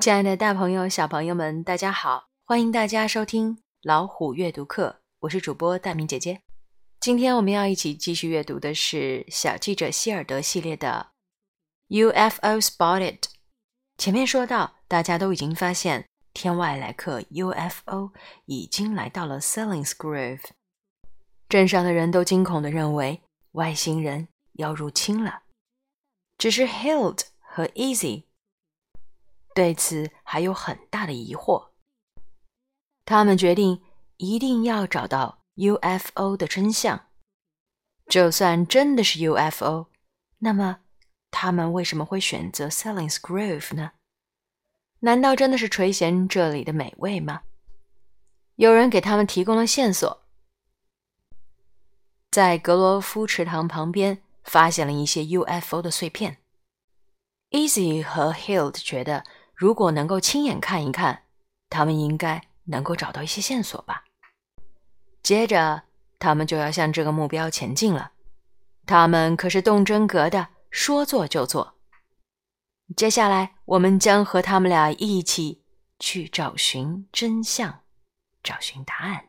亲爱的大朋友、小朋友们，大家好！欢迎大家收听老虎阅读课，我是主播大明姐姐。今天我们要一起继续阅读的是小记者希尔德系列的 UFO Spotted。前面说到，大家都已经发现天外来客 UFO 已经来到了 Sellings Grove，镇上的人都惊恐地认为外星人要入侵了。只是 Hild 和 Easy 对此还有很大的疑惑。他们决定一定要找到 UFO 的真相。就算真的是 UFO，那么他们为什么会选择 Sellings Grove 呢？难道真的是垂涎这里的美味吗？有人给他们提供了线索，在格罗夫池塘旁边。发现了一些 UFO 的碎片。Easy 和 Hild 觉得，如果能够亲眼看一看，他们应该能够找到一些线索吧。接着，他们就要向这个目标前进了。他们可是动真格的，说做就做。接下来，我们将和他们俩一起去找寻真相，找寻答案。